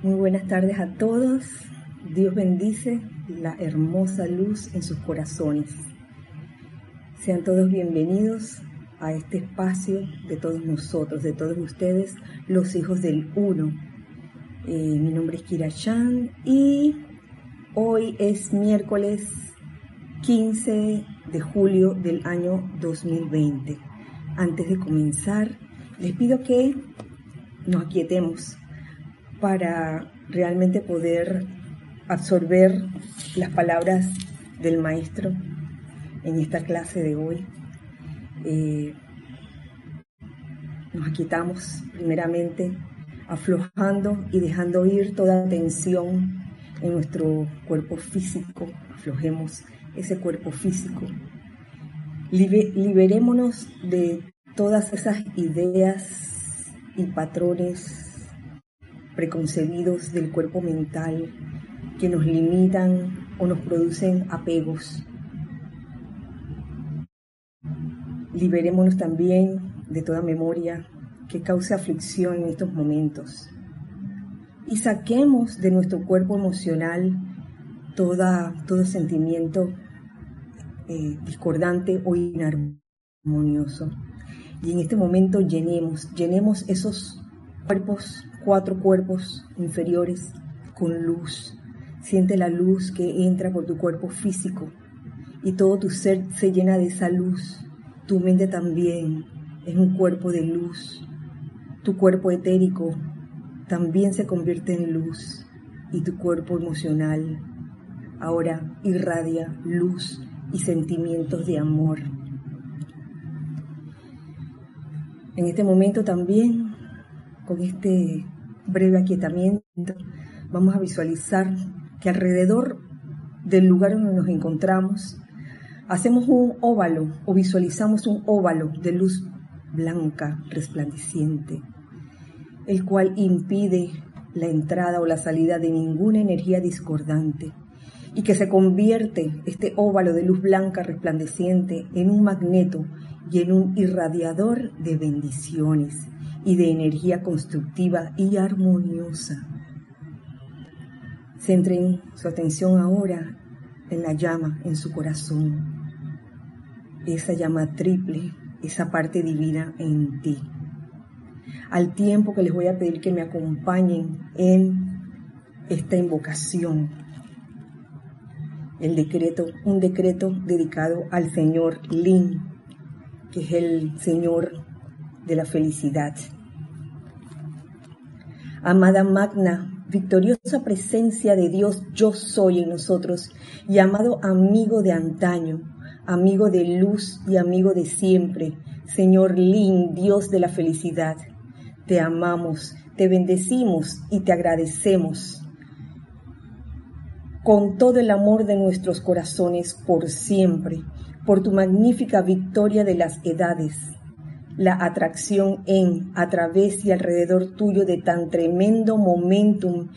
Muy buenas tardes a todos. Dios bendice la hermosa luz en sus corazones. Sean todos bienvenidos a este espacio de todos nosotros, de todos ustedes, los hijos del Uno. Eh, mi nombre es Kira Chan y hoy es miércoles 15 de julio del año 2020. Antes de comenzar, les pido que nos aquietemos para realmente poder absorber las palabras del maestro en esta clase de hoy. Eh, nos aquietamos primeramente aflojando y dejando ir toda tensión en nuestro cuerpo físico. Aflojemos ese cuerpo físico. liberémonos de todas esas ideas y patrones preconcebidos del cuerpo mental que nos limitan o nos producen apegos. Liberémonos también de toda memoria que cause aflicción en estos momentos. Y saquemos de nuestro cuerpo emocional toda, todo sentimiento eh, discordante o inarmonioso. Y en este momento llenemos, llenemos esos cuerpos cuatro cuerpos inferiores con luz. Siente la luz que entra por tu cuerpo físico y todo tu ser se llena de esa luz. Tu mente también es un cuerpo de luz. Tu cuerpo etérico también se convierte en luz y tu cuerpo emocional ahora irradia luz y sentimientos de amor. En este momento también con este breve aquietamiento, vamos a visualizar que alrededor del lugar donde nos encontramos, hacemos un óvalo o visualizamos un óvalo de luz blanca resplandeciente, el cual impide la entrada o la salida de ninguna energía discordante y que se convierte este óvalo de luz blanca resplandeciente en un magneto y en un irradiador de bendiciones y de energía constructiva y armoniosa. Centren su atención ahora en la llama en su corazón, esa llama triple, esa parte divina en ti. Al tiempo que les voy a pedir que me acompañen en esta invocación, el decreto, un decreto dedicado al Señor Lin, que es el Señor de la felicidad. Amada magna, victoriosa presencia de Dios, yo soy en nosotros, y amado amigo de antaño, amigo de luz y amigo de siempre, Señor Lin, Dios de la felicidad. Te amamos, te bendecimos y te agradecemos con todo el amor de nuestros corazones por siempre, por tu magnífica victoria de las edades la atracción en, a través y alrededor tuyo de tan tremendo momentum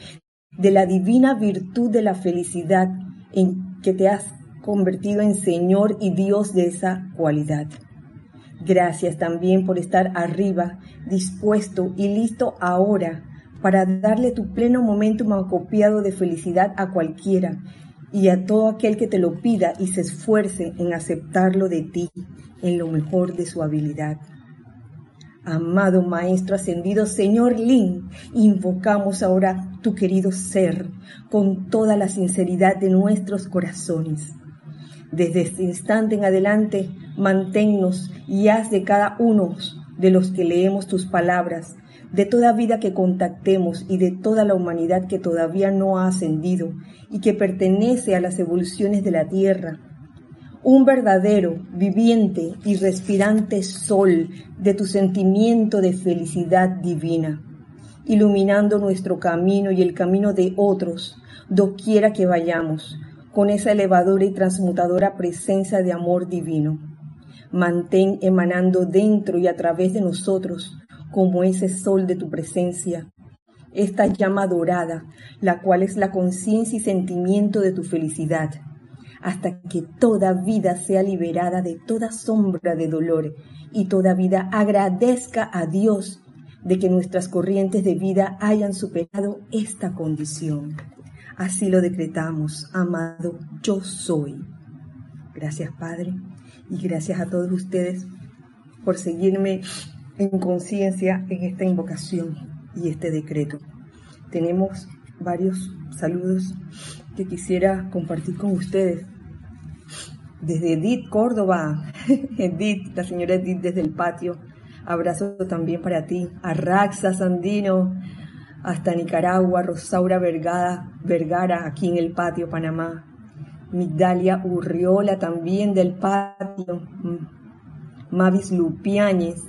de la divina virtud de la felicidad en que te has convertido en Señor y Dios de esa cualidad. Gracias también por estar arriba, dispuesto y listo ahora para darle tu pleno momentum acopiado de felicidad a cualquiera y a todo aquel que te lo pida y se esfuerce en aceptarlo de ti en lo mejor de su habilidad. Amado Maestro Ascendido, Señor Lin, invocamos ahora tu querido ser con toda la sinceridad de nuestros corazones. Desde este instante en adelante, manténnos y haz de cada uno de los que leemos tus palabras, de toda vida que contactemos y de toda la humanidad que todavía no ha ascendido y que pertenece a las evoluciones de la Tierra, un verdadero, viviente y respirante sol de tu sentimiento de felicidad divina, iluminando nuestro camino y el camino de otros, doquiera que vayamos, con esa elevadora y transmutadora presencia de amor divino. Mantén emanando dentro y a través de nosotros, como ese sol de tu presencia, esta llama dorada, la cual es la conciencia y sentimiento de tu felicidad hasta que toda vida sea liberada de toda sombra de dolor y toda vida agradezca a Dios de que nuestras corrientes de vida hayan superado esta condición. Así lo decretamos, amado, yo soy. Gracias Padre y gracias a todos ustedes por seguirme en conciencia en esta invocación y este decreto. Tenemos varios saludos que quisiera compartir con ustedes. Desde Edith Córdoba, Edith, la señora Edith desde el patio, abrazo también para ti. A Raxa Sandino, hasta Nicaragua, Rosaura Vergara, Vergara, aquí en el patio Panamá. Migdalia Urriola también del patio. Mavis Lupiáñez,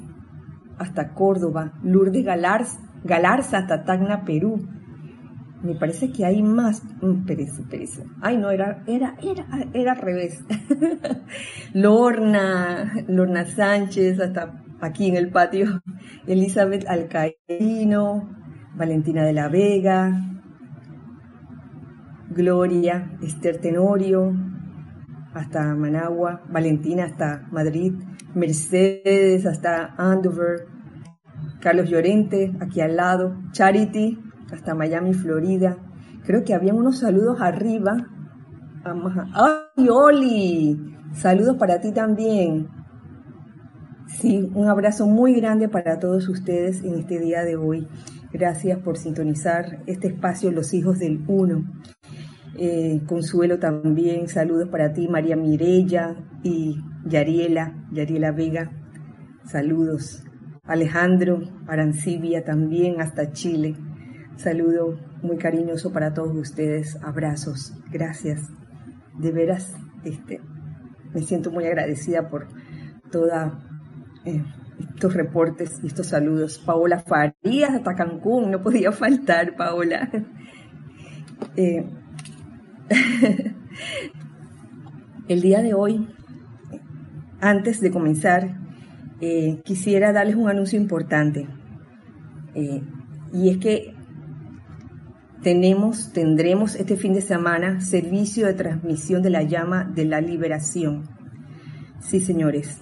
hasta Córdoba. Lourdes Galarza, Galarza hasta Tacna, Perú. Me parece que hay más. Pereza, pereza. Ay, no, era, era, era, era al revés. Lorna, Lorna Sánchez, hasta aquí en el patio. Elizabeth Alcaíno, Valentina de la Vega, Gloria, Esther Tenorio, hasta Managua, Valentina hasta Madrid, Mercedes hasta Andover, Carlos Llorente, aquí al lado, Charity, hasta Miami, Florida. Creo que habían unos saludos arriba. ¡Ay, Oli! Saludos para ti también. Sí, un abrazo muy grande para todos ustedes en este día de hoy. Gracias por sintonizar este espacio Los Hijos del Uno. Eh, Consuelo también, saludos para ti, María Mirella y Yariela, Yariela Vega, saludos. Alejandro Arancibia también hasta Chile. Saludo muy cariñoso para todos ustedes. Abrazos. Gracias. De veras, este, me siento muy agradecida por todos eh, estos reportes y estos saludos. Paola Farías hasta Cancún, no podía faltar, Paola. Eh, el día de hoy, antes de comenzar, eh, quisiera darles un anuncio importante. y es que tenemos, tendremos este fin de semana servicio de transmisión de la llama de la liberación. Sí, señores.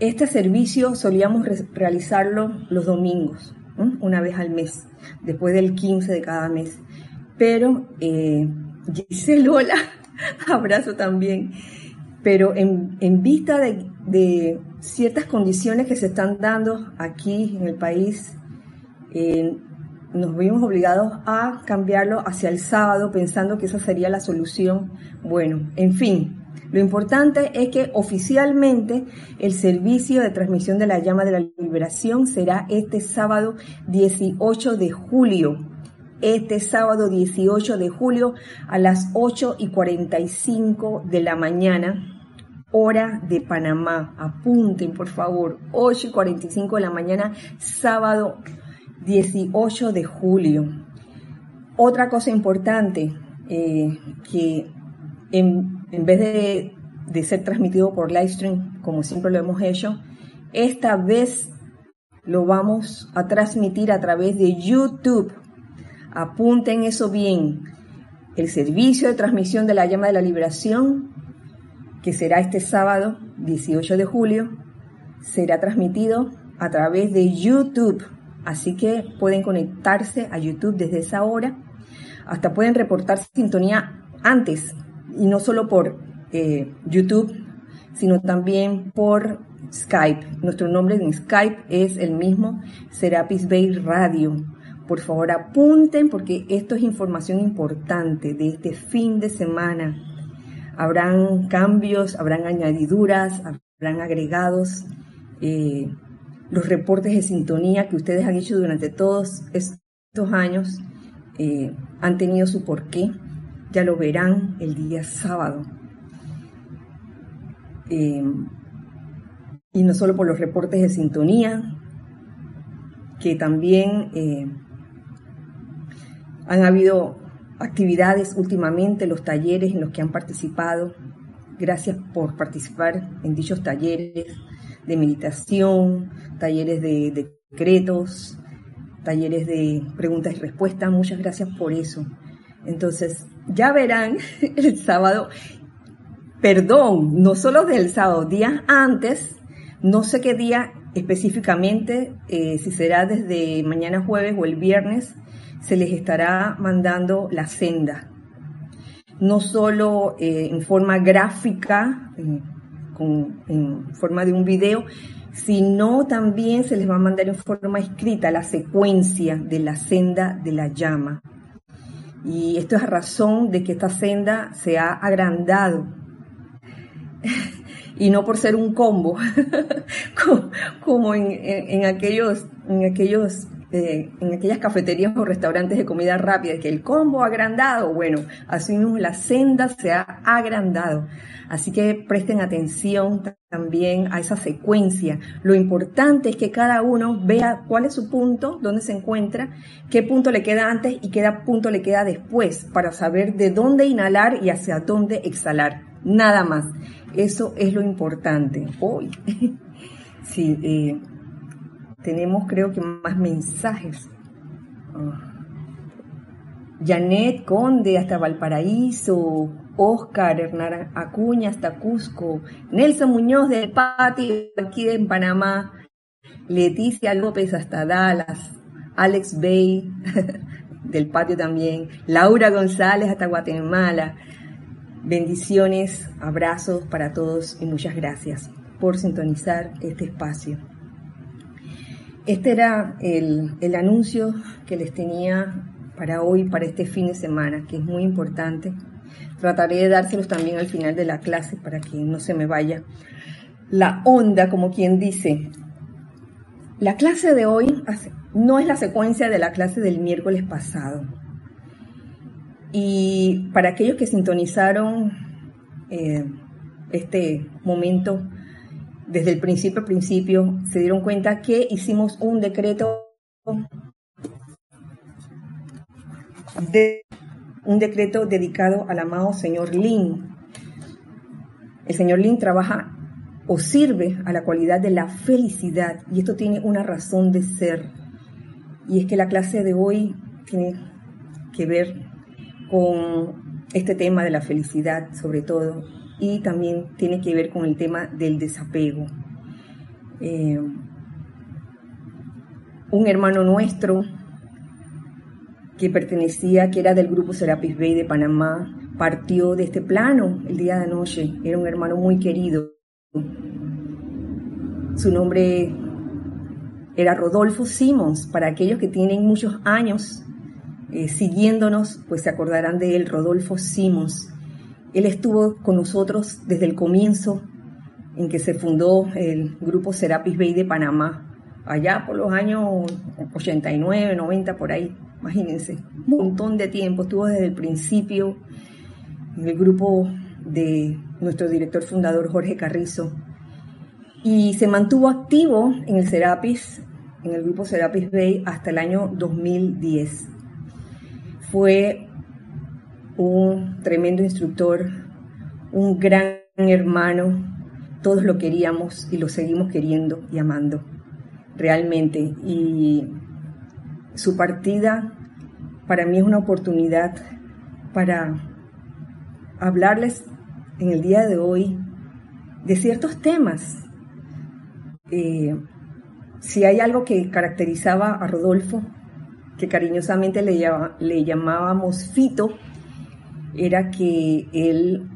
Este servicio solíamos realizarlo los domingos, una vez al mes, después del 15 de cada mes. Pero eh, Giselle, abrazo también. Pero en, vista de, de, ciertas condiciones que se están dando aquí en el país, nos vimos obligados a cambiarlo hacia el sábado pensando que esa sería la solución. Bueno, en fin, lo importante es que oficialmente el servicio de transmisión de la llama de la liberación será este sábado 18 de julio. Este sábado 18 de julio a las 8 y 45 de la mañana, hora de Panamá. Apunten, por favor, 8 y 45 de la mañana, sábado 18 de julio. Otra cosa importante, eh, que en, vez de, de, ser transmitido por livestream, como siempre lo hemos hecho, esta vez lo vamos a transmitir a través de YouTube. Apunten eso bien. El servicio de transmisión de la llama de la liberación, que será este sábado 18 de julio, será transmitido a través de YouTube. Así que pueden conectarse a YouTube desde esa hora. Hasta pueden reportar sintonía antes y no solo por eh, YouTube, sino también por Skype. Nuestro nombre en Skype es el mismo, Serapis Bay Radio. Por favor apunten porque esto es información importante de este fin de semana. Habrán cambios, habrán añadiduras, habrán agregados. Eh, los reportes de sintonía que ustedes han hecho durante todos estos años eh, han tenido su porqué. Ya lo verán el día sábado. Eh, y no solo por los reportes de sintonía, que también eh, han habido actividades últimamente, los talleres en los que han participado. Gracias por participar en dichos talleres de meditación, talleres de decretos, talleres de preguntas y respuestas. Muchas gracias por eso. Entonces, ya verán el sábado, perdón, no solo del sábado, días antes, no sé qué día específicamente, eh, si será desde mañana jueves o el viernes, se les estará mandando la senda. No solo eh, en forma gráfica, en forma de un video, sino también se les va a mandar en forma escrita la secuencia de la senda de la llama. Y esto es a razón de que esta senda se ha agrandado. y no por ser un combo, como, en, aquellos, en aquellos en aquellas cafeterías o restaurantes de comida rápida, que el combo agrandado, bueno, así mismo la senda se ha agrandado. Así que presten atención también a esa secuencia. Lo importante es que cada uno vea cuál es su punto, dónde se encuentra, qué punto le queda antes y qué punto le queda después, para saber de dónde inhalar y hacia dónde exhalar. Nada más. Eso es lo importante. Hoy. sí, eh, tenemos creo que más mensajes. Ah. Janet Conde hasta Valparaíso, Oscar Hernán Acuña hasta Cusco, Nelson Muñoz del Patio aquí en Panamá, Leticia López hasta Dallas, Alex Bay del Patio también, Laura González hasta Guatemala. Bendiciones, abrazos para todos y muchas gracias por sintonizar este espacio. Este era el, anuncio que les tenía para hoy, para este fin de semana, que es muy importante. Trataré de dárselos también al final de la clase para que no se me vaya la onda, como quien dice. La clase de hoy no es la secuencia de la clase del miércoles pasado. Y para aquellos que sintonizaron eh, este momento desde el principio principio, se dieron cuenta que hicimos un decreto de un decreto dedicado al amado señor Lin. El señor Lin trabaja o sirve a la cualidad de la felicidad y esto tiene una razón de ser. Y es que la clase de hoy tiene que ver con este tema de la felicidad, sobre todo, y también tiene que ver con el tema del desapego. Eh, un hermano nuestro que pertenecía, que era del grupo Serapis Bay de Panamá, partió de este plano el día de anoche. Era un hermano muy querido. Su nombre era Rodolfo Simons. Para aquellos que tienen muchos años eh, siguiéndonos, pues se acordarán de él, Rodolfo Simons. Él estuvo con nosotros desde el comienzo en que se fundó el grupo Serapis Bay de Panamá, allá por los años 89, 90, por ahí, imagínense, un montón de tiempo, estuvo desde el principio en el grupo de nuestro director fundador Jorge Carrizo y se mantuvo activo en el Serapis, en el grupo Serapis Bay hasta el año 2010. Fue un tremendo instructor, un gran hermano, todos lo queríamos y lo seguimos queriendo y amando, realmente. Y su partida para mí es una oportunidad para hablarles en el día de hoy de ciertos temas. Eh, si hay algo que caracterizaba a Rodolfo, que cariñosamente le, le llamábamos Fito, era que él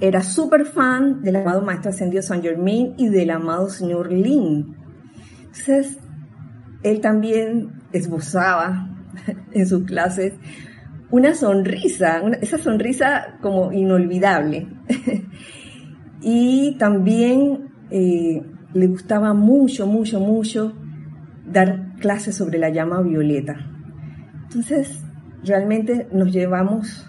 era súper fan del amado Maestro Ascendido San Germain y del amado Señor Lin. Entonces, él también esbozaba en sus clases una sonrisa, esa sonrisa como inolvidable. y también eh, le gustaba mucho, mucho, mucho dar clases sobre la llama violeta. Entonces, realmente nos llevamos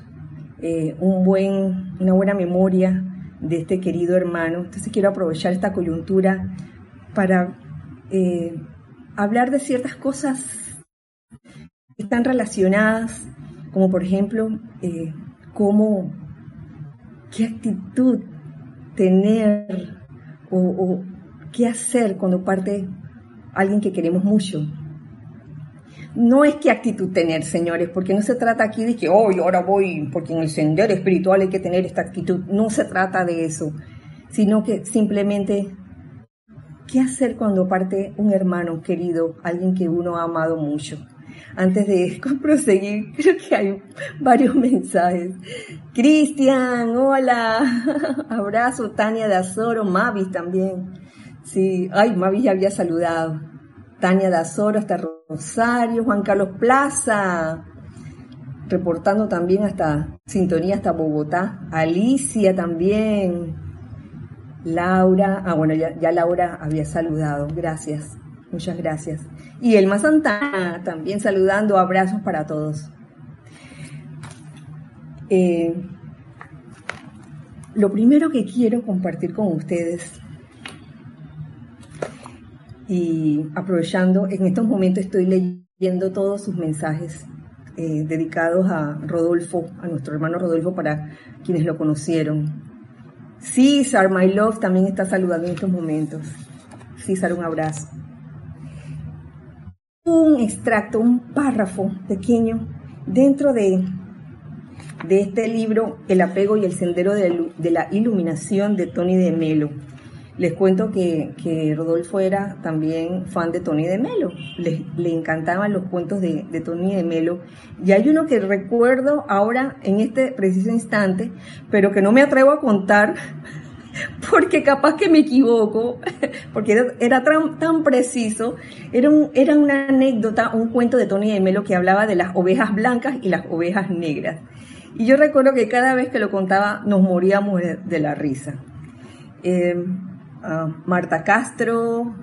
eh, un buen, una buena memoria de este querido hermano. Entonces quiero aprovechar esta coyuntura para eh, hablar de ciertas cosas que están relacionadas, como por ejemplo, eh, cómo, qué actitud tener o, o qué hacer cuando parte alguien que queremos mucho no es qué actitud tener, señores, porque no se trata aquí de que, hoy ahora voy, porque en el sendero espiritual hay que tener esta actitud. No se trata de eso, sino que simplemente ¿Qué hacer cuando parte un hermano querido, alguien que uno ha amado mucho? Antes de proseguir, creo que hay varios mensajes. Cristian, hola, abrazo, Tania de Azoro, Mavis también. Sí, ay, Mavis ya había saludado. Tania de Azoro hasta Rosario, Juan Carlos Plaza, reportando también hasta sintonía hasta Bogotá. Alicia también. Laura, ah bueno, ya, Laura había saludado, gracias, muchas gracias. Y Elma Santana también saludando, abrazos para todos. Eh, lo primero que quiero compartir con ustedes y aprovechando, en estos momentos estoy leyendo todos sus mensajes eh, dedicados a Rodolfo, a nuestro hermano Rodolfo, para quienes lo conocieron. César, my love, también está saludando en estos momentos. César, un abrazo. Un extracto, un párrafo pequeño dentro de, de este libro, El apego y el sendero de, de la iluminación de Tony de Melo les cuento que, Rodolfo era también fan de Tony de Melo, le, le encantaban los cuentos de, de, Tony de Melo. Y hay uno que recuerdo ahora en este preciso instante, pero que no me atrevo a contar porque capaz que me equivoco, porque era, tan, preciso. Era, un, era una anécdota, un cuento de Tony de Melo que hablaba de las ovejas blancas y las ovejas negras. Y yo recuerdo que cada vez que lo contaba nos moríamos de, la risa. Eh, Marta Castro,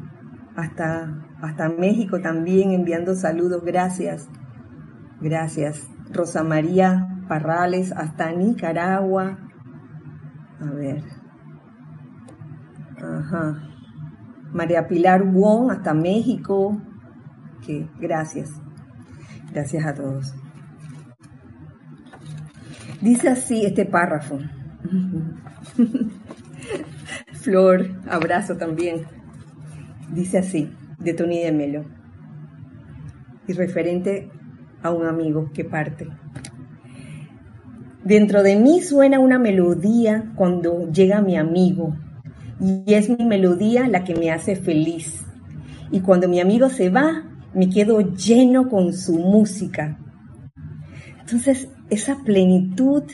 hasta, hasta México también enviando saludos, gracias, gracias. Rosa María Parrales, hasta Nicaragua. A ver. Ajá. María Pilar Wong, hasta México. Que gracias. Gracias a todos. Dice así este párrafo. Flor, abrazo también. Dice así, de Tony de Melo. Y referente a un amigo que parte. Dentro de mí suena una melodía cuando llega mi amigo. Y es mi melodía la que me hace feliz. Y cuando mi amigo se va, me quedo lleno con su música. Entonces, esa plenitud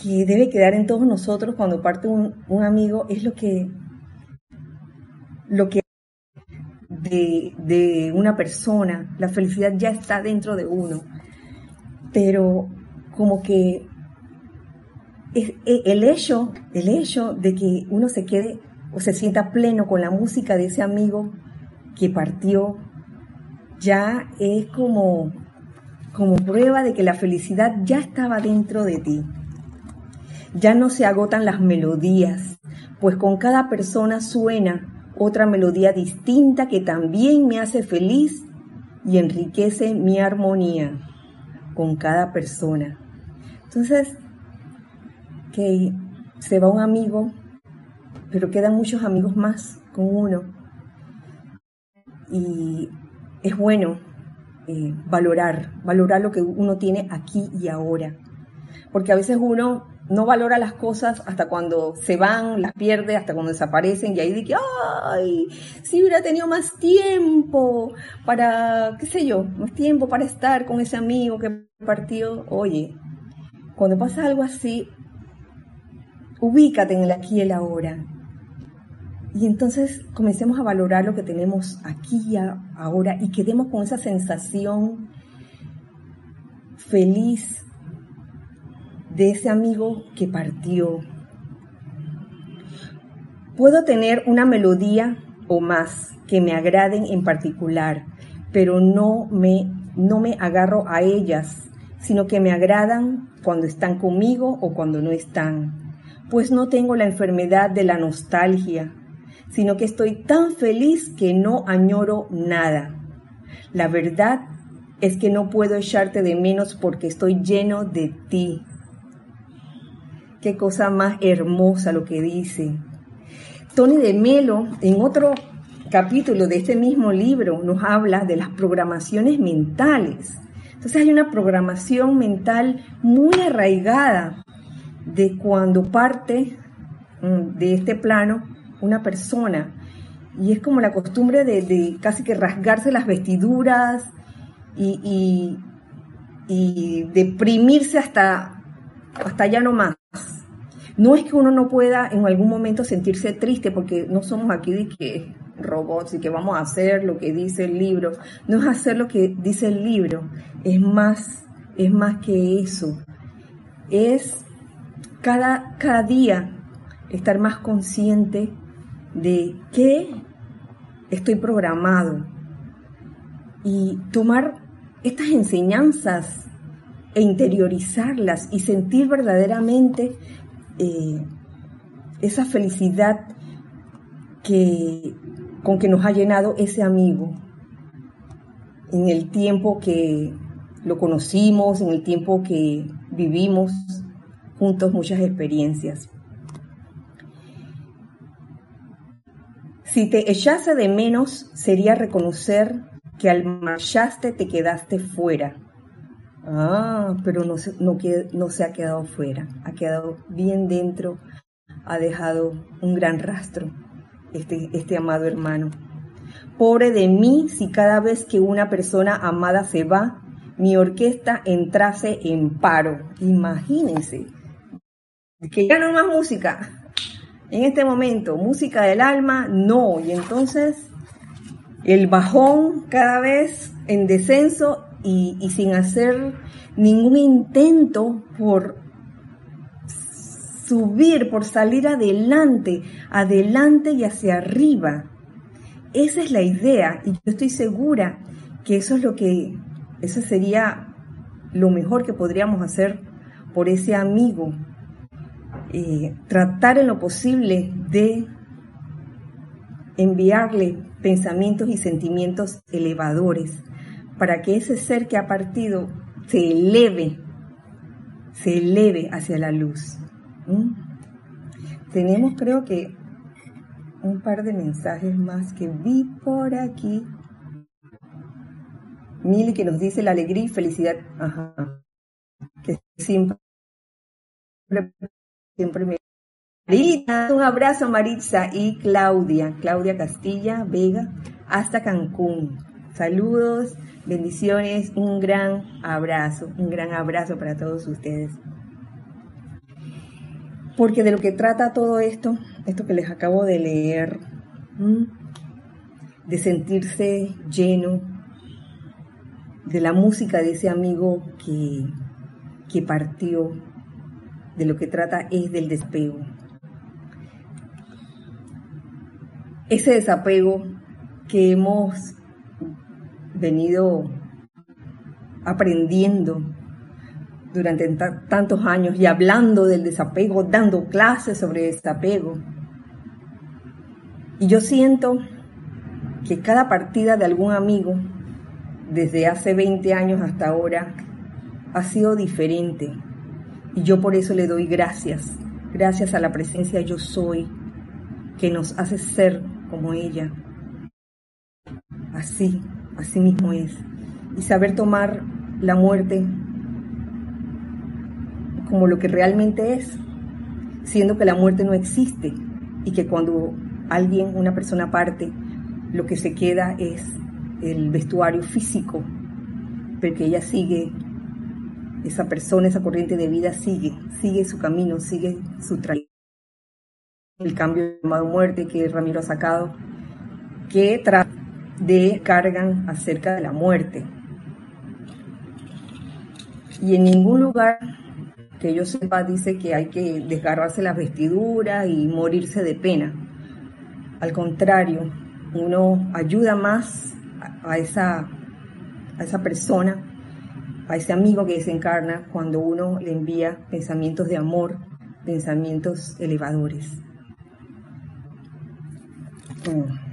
que debe quedar en todos nosotros cuando parte un, amigo es lo que, lo que de, de, una persona, la felicidad ya está dentro de uno, pero como que es, e, el hecho, el hecho de que uno se quede o se sienta pleno con la música de ese amigo que partió, ya es como, como prueba de que la felicidad ya estaba dentro de ti. Ya no se agotan las melodías, pues con cada persona suena otra melodía distinta que también me hace feliz y enriquece mi armonía con cada persona. Entonces, que se va un amigo, pero quedan muchos amigos más con uno. Y es bueno eh, valorar, valorar lo que uno tiene aquí y ahora. Porque a veces uno no valora las cosas hasta cuando se van, las pierde, hasta cuando desaparecen y ahí dice, ay, si hubiera tenido más tiempo para, qué sé yo, más tiempo para estar con ese amigo que partió. Oye, cuando pasa algo así, ubícate en el aquí y el ahora. Y entonces comencemos a valorar lo que tenemos aquí y ahora y quedemos con esa sensación feliz de ese amigo que partió. Puedo tener una melodía o más que me agraden en particular, pero no me, no me agarro a ellas, sino que me agradan cuando están conmigo o cuando no están. Pues no tengo la enfermedad de la nostalgia, sino que estoy tan feliz que no añoro nada. La verdad es que no puedo echarte de menos porque estoy lleno de ti. Qué cosa más hermosa lo que dice. Tony de Melo, en otro capítulo de este mismo libro, nos habla de las programaciones mentales. Entonces hay una programación mental muy arraigada de cuando parte mm, de este plano una persona y es como la costumbre de, casi que rasgarse las vestiduras y, deprimirse hasta, hasta ya no más. No es que uno no pueda en algún momento sentirse triste, porque no somos aquí de que robots y que vamos a hacer lo que dice el libro. No es hacer lo que dice el libro, es más, es más que eso. Es cada, cada día estar más consciente de qué estoy programado y tomar estas enseñanzas e interiorizarlas y sentir verdaderamente eh, esa felicidad que, con que nos ha llenado ese amigo en el tiempo que lo conocimos, en el tiempo que vivimos juntos muchas experiencias. Si te echase de menos, sería reconocer que al marchaste te quedaste fuera. Ah, pero no se, no, se ha quedado fuera, ha quedado bien dentro, ha dejado un gran rastro este, este amado hermano. Pobre de mí si cada vez que una persona amada se va, mi orquesta entrase en paro. Imagínense, que ya no más música, en este momento, música del alma, no. Y entonces el bajón cada vez en descenso y, sin hacer ningún intento por subir, por salir adelante, adelante y hacia arriba. Esa es la idea y yo estoy segura que eso es lo que, eso sería lo mejor que podríamos hacer por ese amigo eh, tratar en lo posible de enviarle pensamientos y sentimientos elevadores para que ese ser que ha partido se eleve, se eleve hacia la luz. Tenemos creo que un par de mensajes más que vi por aquí. Mili que nos dice la alegría y felicidad. Ajá. Que siempre Siempre me... Un abrazo Maritza y Claudia, Claudia Castilla Vega, hasta Cancún. Saludos, bendiciones, un gran abrazo, un gran abrazo para todos ustedes. Porque de lo que trata todo esto, esto que les acabo de leer, de sentirse lleno de la música de ese amigo que, que partió, de lo que trata es del desapego. Ese desapego que hemos venido aprendiendo durante tantos años y hablando del desapego, dando clases sobre desapego. Y yo siento que cada partida de algún amigo, desde hace 20 años hasta ahora, ha sido diferente. Y yo por eso le doy gracias, gracias a la presencia yo soy, que nos hace ser como ella. Así, así mismo es. Y saber tomar la muerte como lo que realmente es, siendo que la muerte no existe y que cuando alguien, una persona parte, lo que se queda es el vestuario físico, pero que ella sigue esa persona, esa corriente de vida sigue, sigue su camino, sigue su trayectoria. El cambio llamado muerte que Ramiro ha sacado, que trata de cargan acerca de la muerte. Y en ningún lugar que yo sepa dice que hay que desgarrarse las vestiduras y morirse de pena. Al contrario, uno ayuda más a esa, a esa persona a ese amigo que desencarna cuando uno le envía pensamientos de amor, pensamientos elevadores. Mm.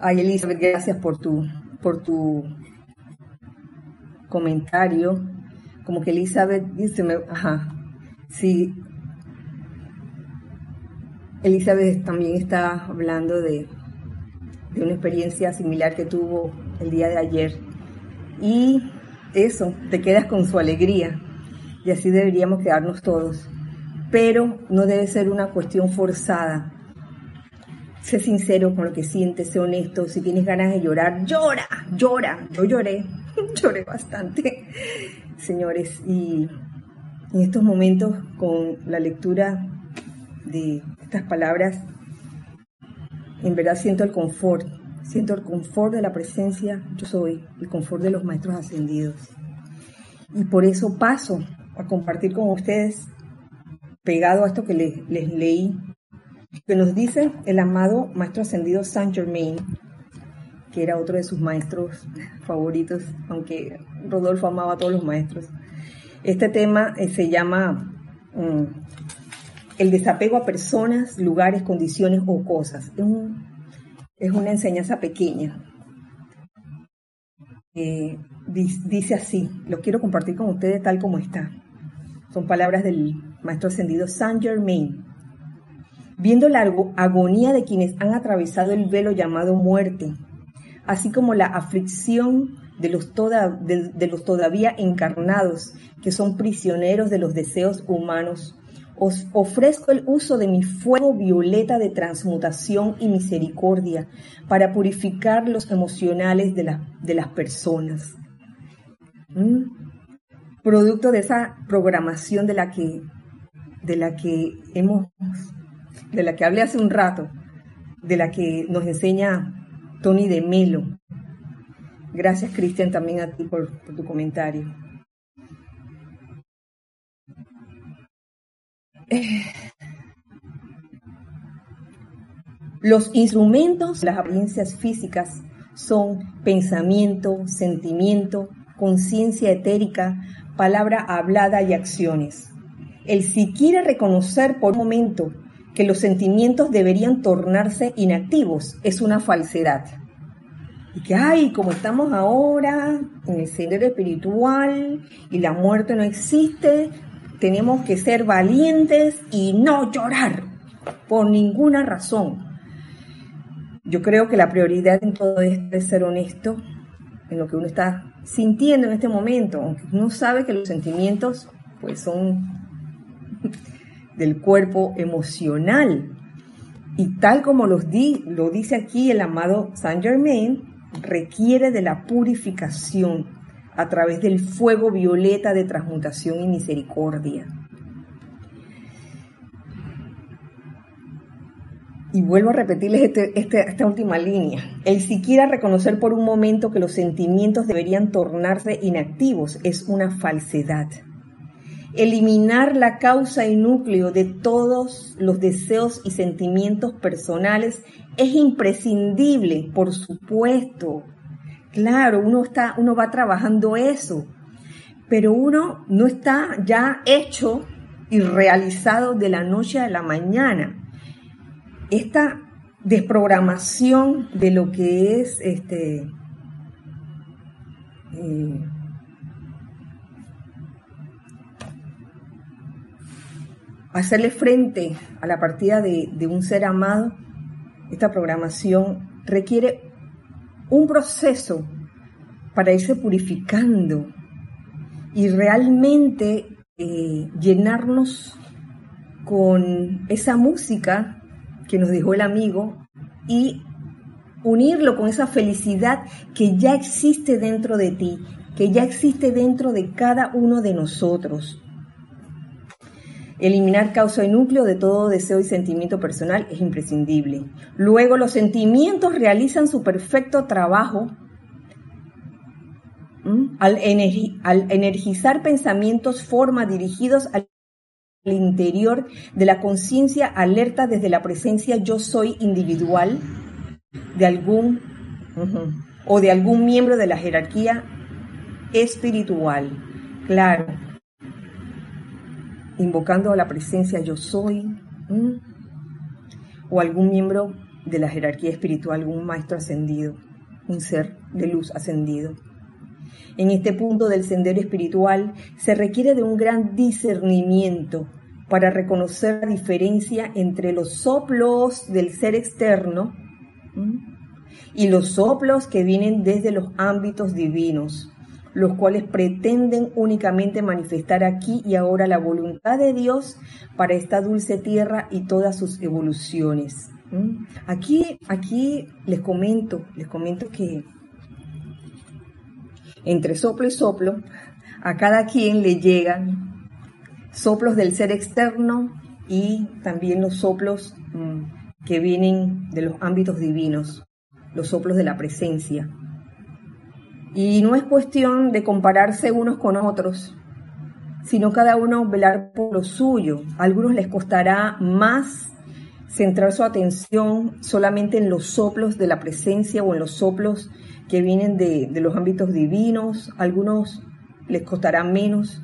Ay, Elizabeth, gracias por tu, por tu comentario. Como que Elizabeth dice, ajá, sí. Elizabeth también está hablando de de una experiencia similar que tuvo el día de ayer. Y eso, te quedas con su alegría. Y así deberíamos quedarnos todos. pero no debe ser una cuestión forzada. Sé sincero con lo que sientes, sé honesto. Si tienes ganas de llorar, llora, llora. Yo lloré, lloré bastante, señores. Y en estos momentos, con la lectura de estas palabras, en verdad siento el confort, siento el confort de la presencia, yo soy, el confort de los maestros ascendidos. Y por eso paso a compartir con ustedes, pegado a esto que les, leí, que nos dice el amado maestro ascendido Saint Germain, que era otro de sus maestros favoritos, aunque Rodolfo amaba a todos los maestros. Este tema eh, se llama mm, el desapego a personas, lugares, condiciones o cosas. Es, una enseñanza pequeña. Eh, dice así, lo quiero compartir con ustedes tal como está. Son palabras del maestro ascendido Saint Germain. Viendo la agonía de quienes han atravesado el velo llamado muerte, así como la aflicción de los, todavía encarnados, que son prisioneros de los deseos humanos, os ofrezco el uso de mi fuego violeta de transmutación y misericordia para purificar los emocionales de, de las personas. ¿Mm? Producto de esa programación de la que, de la que hemos, de la que hablé hace un rato, de la que nos enseña Tony de Melo. Gracias, Cristian, también a ti por tu comentario. Los instrumentos, las apariencias físicas, son pensamiento, sentimiento, conciencia etérica, palabra hablada y acciones. El si quiere reconocer por un momento que los sentimientos deberían tornarse inactivos es una falsedad. Y que, ay, como estamos ahora en el sendero espiritual y la muerte no existe, tenemos que ser valientes y no llorar por ninguna razón. Yo creo que la prioridad en todo esto es ser honesto en lo que uno está sintiendo en este momento, aunque uno sabe que los sentimientos pues son del cuerpo emocional. Y tal como los di, lo dice aquí el amado Saint Germain, requiere de la purificación a través del fuego violeta de transmutación y misericordia. Y vuelvo a repetirles este, este, esta última línea. El siquiera reconocer por un momento que los sentimientos deberían tornarse inactivos es una falsedad. Eliminar la causa y núcleo de todos los deseos y sentimientos personales es imprescindible, por supuesto, Claro, uno está, uno va trabajando eso, pero uno no está ya hecho y realizado de la noche a la mañana. Esta desprogramación de lo que es este eh, hacerle frente a la partida de, un ser amado, esta programación requiere un proceso para irse purificando y realmente eh, llenarnos con esa música que nos dejó el amigo y unirlo con esa felicidad que ya existe dentro de ti, que ya existe dentro de cada uno de nosotros. Eliminar causa y núcleo de todo deseo y sentimiento personal es imprescindible. Luego los sentimientos realizan su perfecto trabajo al, energizar pensamientos, forma dirigidos al interior de la conciencia alerta desde la presencia yo soy individual de algún o de algún miembro de la jerarquía espiritual. Claro, invocando a la presencia yo soy, o algún miembro de la jerarquía espiritual, algún maestro ascendido, un ser de luz ascendido. En este punto del sendero espiritual se requiere de un gran discernimiento para reconocer la diferencia entre los soplos del ser externo y los soplos que vienen desde los ámbitos divinos, los cuales pretenden únicamente manifestar aquí y ahora la voluntad de Dios para esta dulce tierra y todas sus evoluciones. Aquí, aquí les comento, les comento que entre soplo y soplo, a cada quien le llegan soplos del ser externo y también los soplos que vienen de los ámbitos divinos, los soplos de la presencia. Y no es cuestión de compararse unos con otros, sino cada uno velar por lo suyo. A algunos les costará más centrar su atención solamente en los soplos de la presencia o en los soplos que vienen de, los ámbitos divinos, algunos les costará menos,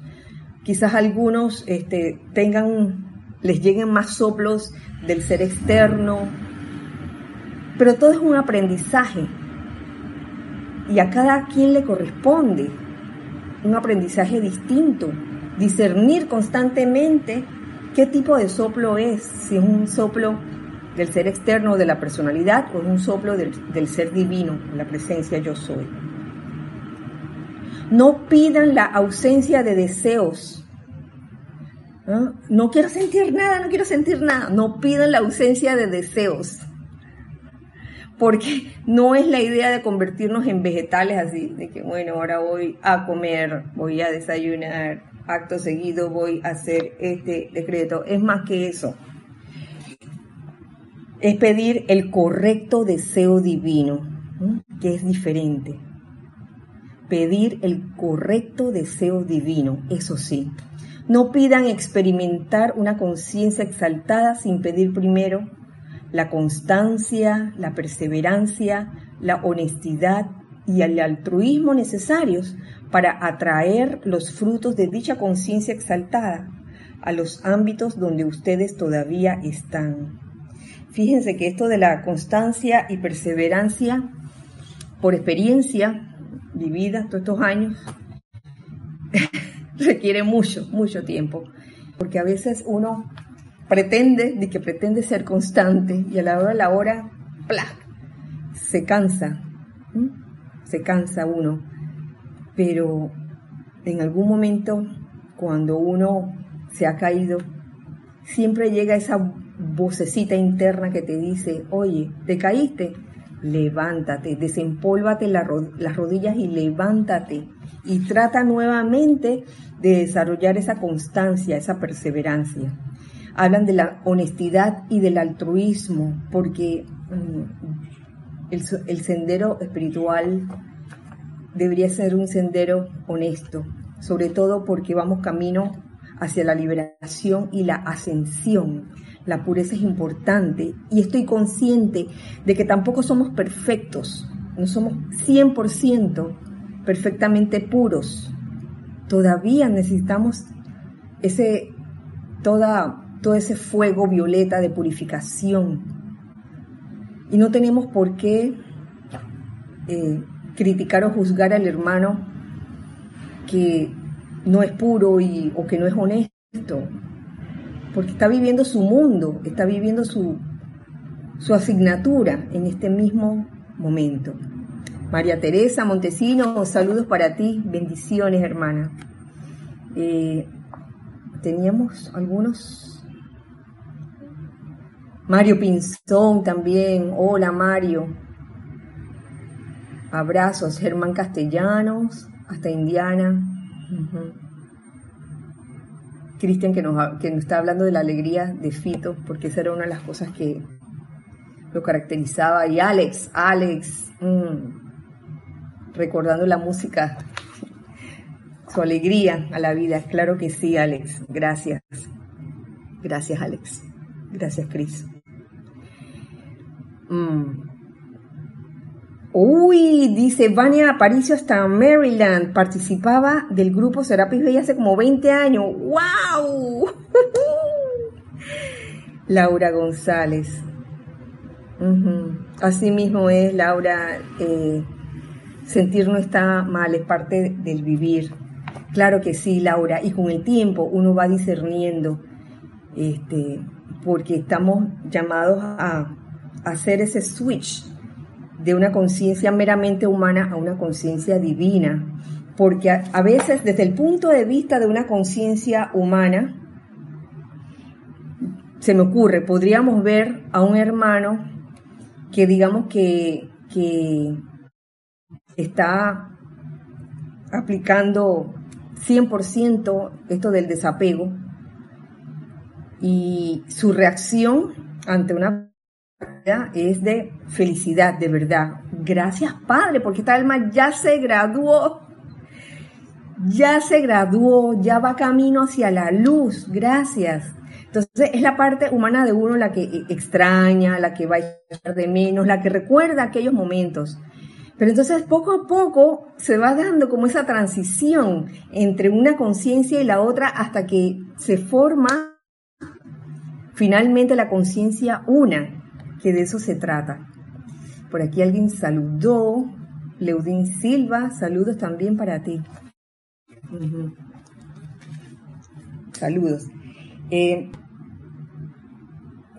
quizás algunos este, tengan, les lleguen más soplos del ser externo, pero todo es un aprendizaje y a cada quien le corresponde un aprendizaje distinto, discernir constantemente qué tipo de soplo es, si es un soplo del ser externo de la personalidad o es un soplo del, ser divino, la presencia yo soy. No pidan la ausencia de deseos. No quiero sentir nada, no quiero sentir nada. No pidan la ausencia de deseos porque no es la idea de convertirnos en vegetales así, de que bueno, ahora voy a comer, voy a desayunar, acto seguido voy a hacer este decreto. Es más que eso. Es pedir el correcto deseo divino, que es diferente. Pedir el correcto deseo divino, eso sí. No pidan experimentar una conciencia exaltada sin pedir primero la constancia, la perseverancia, la honestidad y el altruismo necesarios para atraer los frutos de dicha conciencia exaltada a los ámbitos donde ustedes todavía están. Fíjense que esto de la constancia y perseverancia, por experiencia vivida todos estos años, requiere mucho, mucho tiempo, porque a veces uno pretende, de que pretende ser constante y a la hora de la hora, se cansa, se cansa uno. Pero en algún momento, cuando uno se ha caído, siempre llega esa vocecita interna que te dice, oye, te caíste, levántate, desempólvate las rodillas y levántate y trata nuevamente de desarrollar esa constancia, esa perseverancia hablan de la honestidad y del altruismo, porque mm, el, sendero espiritual debería ser un sendero honesto, sobre todo porque vamos camino hacia la liberación y la ascensión. La pureza es importante y estoy consciente de que tampoco somos perfectos, no somos 100% perfectamente puros. Todavía necesitamos ese toda todo ese fuego violeta de purificación. Y no tenemos por qué eh, criticar o juzgar al hermano que no es puro y, o que no es honesto, porque está viviendo su mundo, está viviendo su, su asignatura en este mismo momento. María Teresa Montesino, saludos para ti, bendiciones hermana. Eh, teníamos algunos Mario Pinzón también. Hola Mario. Abrazos. Germán Castellanos. Hasta Indiana. Cristian que nos, que está hablando de la alegría de Fito, porque esa era una de las cosas que lo caracterizaba. Y Alex, Alex, mm, recordando la música, su alegría a la vida. Claro que sí, Alex. Gracias. Gracias, Alex. Gracias, Cris. Mm. Uy, dice Vania Aparicio hasta Maryland. Participaba del grupo Serapis Bay hace como 20 años. ¡Wow! Laura González. Así mismo es, Laura. Eh, sentir no está mal, es parte del vivir. Claro que sí, Laura. Y con el tiempo uno va discerniendo, este, porque estamos llamados a hacer ese switch de una conciencia meramente humana a una conciencia divina, porque a, veces desde el punto de vista de una conciencia humana, se me ocurre, podríamos ver a un hermano que digamos que, que está aplicando 100% esto del desapego y su reacción ante una es de felicidad, de verdad. Gracias, Padre, porque esta alma ya se graduó. Ya se graduó, ya va camino hacia la luz. Gracias. Entonces es la parte humana de uno la que extraña, la que va a echar de menos, la que recuerda aquellos momentos. Pero entonces poco a poco se va dando como esa transición entre una conciencia y la otra hasta que se forma finalmente la conciencia una que de eso se trata. Por aquí alguien saludó, Leudín Silva, saludos también para ti. Saludos. Eh,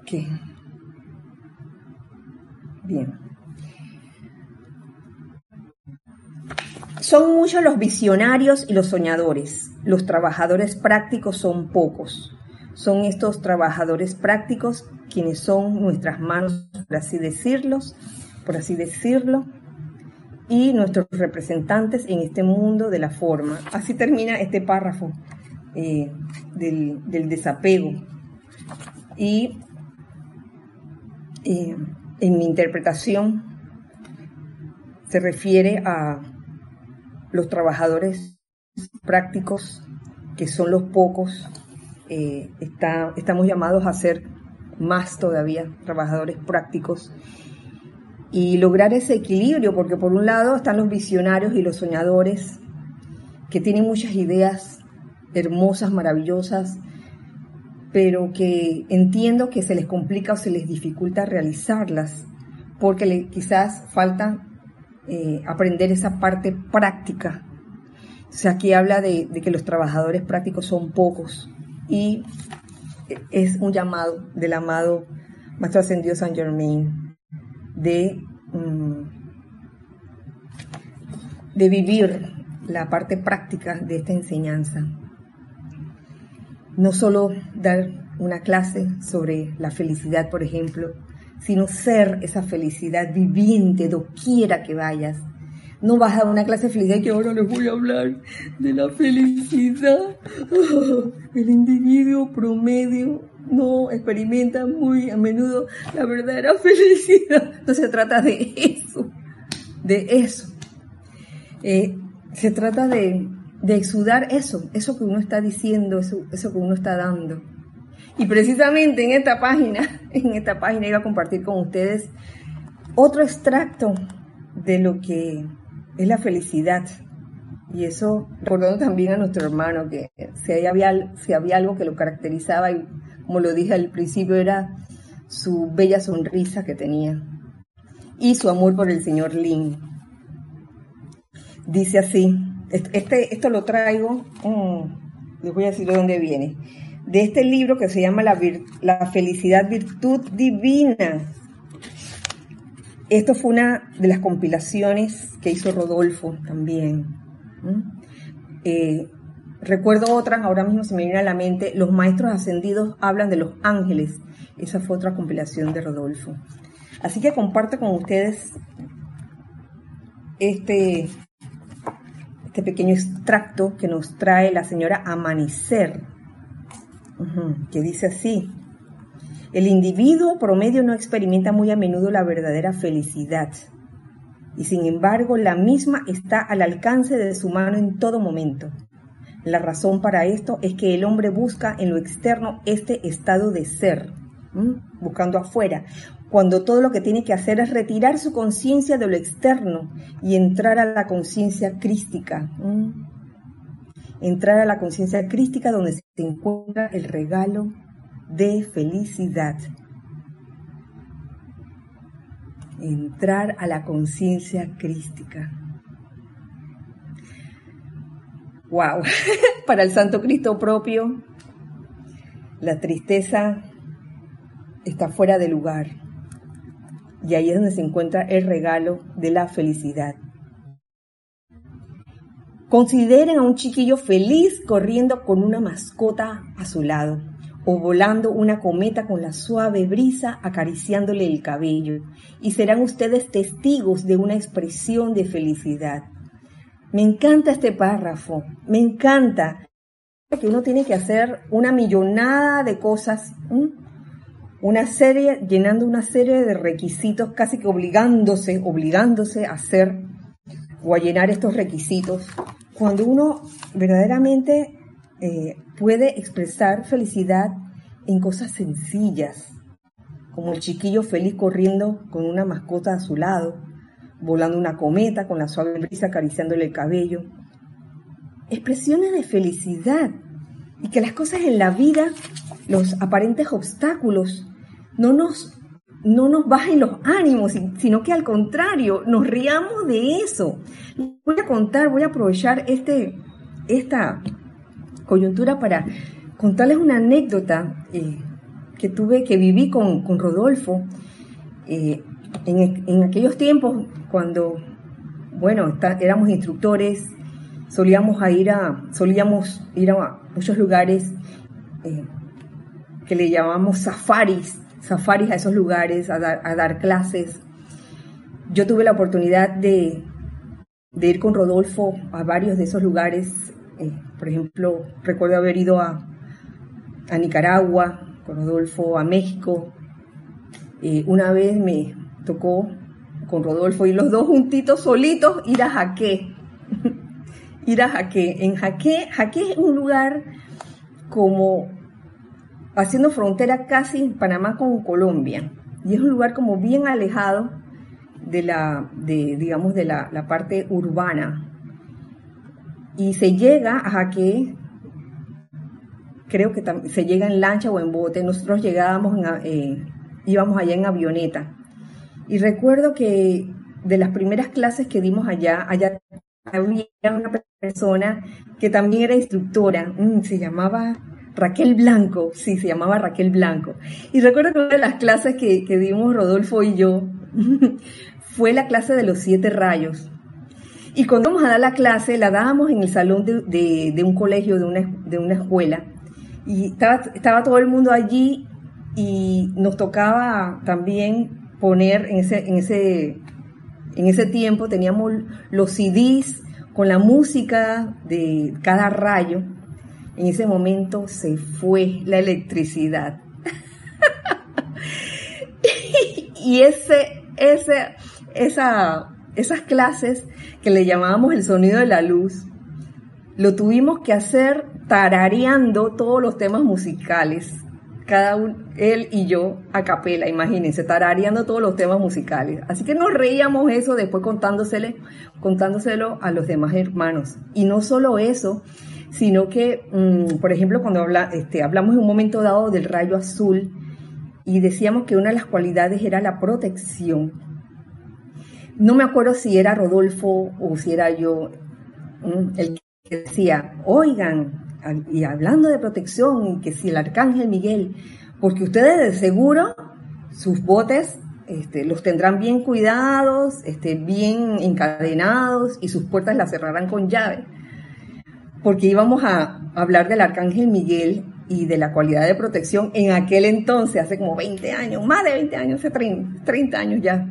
¿Qué? Bien. Son muchos los visionarios y los soñadores. Los trabajadores prácticos son pocos. Son estos trabajadores prácticos quienes son nuestras manos, por así decirlos, por así decirlo, y nuestros representantes en este mundo de la forma. Así termina este párrafo eh, del, desapego. Y eh, en mi interpretación se refiere a los trabajadores prácticos, que son los pocos, eh, estamos llamados a ser más todavía, trabajadores prácticos, y lograr ese equilibrio, porque por un lado están los visionarios y los soñadores, que tienen muchas ideas hermosas, maravillosas, pero que entiendo que se les complica o se les dificulta realizarlas, porque quizás falta eh, aprender esa parte práctica. O sea, aquí habla de que los trabajadores prácticos son pocos y es un llamado del amado Maestro Ascendido San Germain de, mm, de vivir la parte práctica de esta enseñanza. No solo dar una clase sobre la felicidad, por ejemplo, sino ser esa felicidad viviente doquiera que vayas, no vas a una clase felicidad que ahora les voy a hablar de la felicidad. El individuo promedio no experimenta muy a menudo la verdadera felicidad. No se trata de eso, de eso. Eh, se trata de, exudar eso, eso que uno está diciendo, eso que uno está dando. Y precisamente en esta página, en esta página iba a compartir con ustedes otro extracto de lo que es la felicidad. Y eso, recordando también a nuestro hermano, que si había, si había algo que lo caracterizaba, y como lo dije al principio, era su bella sonrisa que tenía y su amor por el señor Lin. Dice así, este, esto lo traigo, mm, les voy a decir de dónde viene, de este libro que se llama La, la felicidad virtud divina esto fue una de las compilaciones que hizo Rodolfo también. Eh, recuerdo otras, ahora mismo se me viene a la mente, los maestros ascendidos hablan de los ángeles. Esa fue otra compilación de Rodolfo. Así que comparto con ustedes este, este pequeño extracto que nos trae la señora Amanecer, que dice así, el individuo promedio no experimenta muy a menudo la verdadera felicidad y sin embargo la misma está al alcance de su mano en todo momento. La razón para esto es que el hombre busca en lo externo este estado de ser, buscando afuera, cuando todo lo que tiene que hacer es retirar su conciencia de lo externo y entrar a la conciencia crística. Entrar a la conciencia crística donde se encuentra el regalo de felicidad. Entrar a la conciencia crística. Wow, para el Santo Cristo propio, la tristeza está fuera de lugar. Y ahí es donde se encuentra el regalo de la felicidad. Consideren a un chiquillo feliz corriendo con una mascota a su lado o volando una cometa con la suave brisa acariciándole el cabello, y serán ustedes testigos de una expresión de felicidad. Me encanta este párrafo, me encanta. Que uno tiene que hacer una millonada de cosas, una serie, llenando una serie de requisitos, casi que obligándose, obligándose a hacer o a llenar estos requisitos, cuando uno verdaderamente eh, puede expresar felicidad en cosas sencillas, como el chiquillo feliz corriendo con una mascota a su lado, volando una cometa con la suave brisa acariciándole el cabello. Expresiones de felicidad y que las cosas en la vida, los aparentes obstáculos, no nos, no nos bajen los ánimos, sino que al contrario, nos riamos de eso. Voy a contar, voy a aprovechar este, esta coyuntura para contarles una anécdota eh, que tuve, que viví con, Rodolfo eh, en, aquellos tiempos cuando, bueno, éramos instructores, solíamos a ir a, solíamos ir a muchos lugares eh, que le llamamos safaris, safaris a esos lugares, a dar, clases. Yo tuve la oportunidad de, de ir con Rodolfo a varios de esos lugares por ejemplo, recuerdo haber ido a, Nicaragua con Rodolfo, a México. Eh, una vez me tocó con Rodolfo y los dos juntitos solitos ir a Jaque. ir a Jaque. En Jaque, Jaque es un lugar como haciendo frontera casi Panamá con Colombia. Y es un lugar como bien alejado de la, de, digamos, de la parte urbana y se llega a Jaque, creo que se llega en lancha o en bote, nosotros llegábamos, eh, íbamos allá en avioneta. Y recuerdo que de las primeras clases que dimos allá, allá había una persona que también era instructora, mm, se llamaba Raquel Blanco, sí, se llamaba Raquel Blanco. Y recuerdo que una de las clases que, que dimos Rodolfo y yo fue la clase de los siete rayos. Y cuando íbamos a dar la clase, la dábamos en el salón de, un colegio, de una, de una escuela. Y estaba, estaba todo el mundo allí y nos tocaba también poner en ese, en ese, en ese tiempo, teníamos los CDs con la música de cada rayo. En ese momento se fue la electricidad. y ese, ese, esa, esas clases que le llamábamos el sonido de la luz, lo tuvimos que hacer tarareando todos los temas musicales, cada uno, él y yo a capela, imagínense, tarareando todos los temas musicales. Así que nos reíamos eso después contándosele, contándoselo a los demás hermanos. Y no solo eso, sino que, mm, por ejemplo, cuando habla, este, hablamos en un momento dado del rayo azul y decíamos que una de las cualidades era la protección no me acuerdo si era Rodolfo o si era yo el que decía, oigan, y hablando de protección, que si el arcángel Miguel, porque ustedes de seguro sus botes este, los tendrán bien cuidados, este, bien encadenados y sus puertas las cerrarán con llave. Porque íbamos a hablar del arcángel Miguel y de la cualidad de protección en aquel entonces, hace como 20 años, más de 20 años, hace 30 años ya.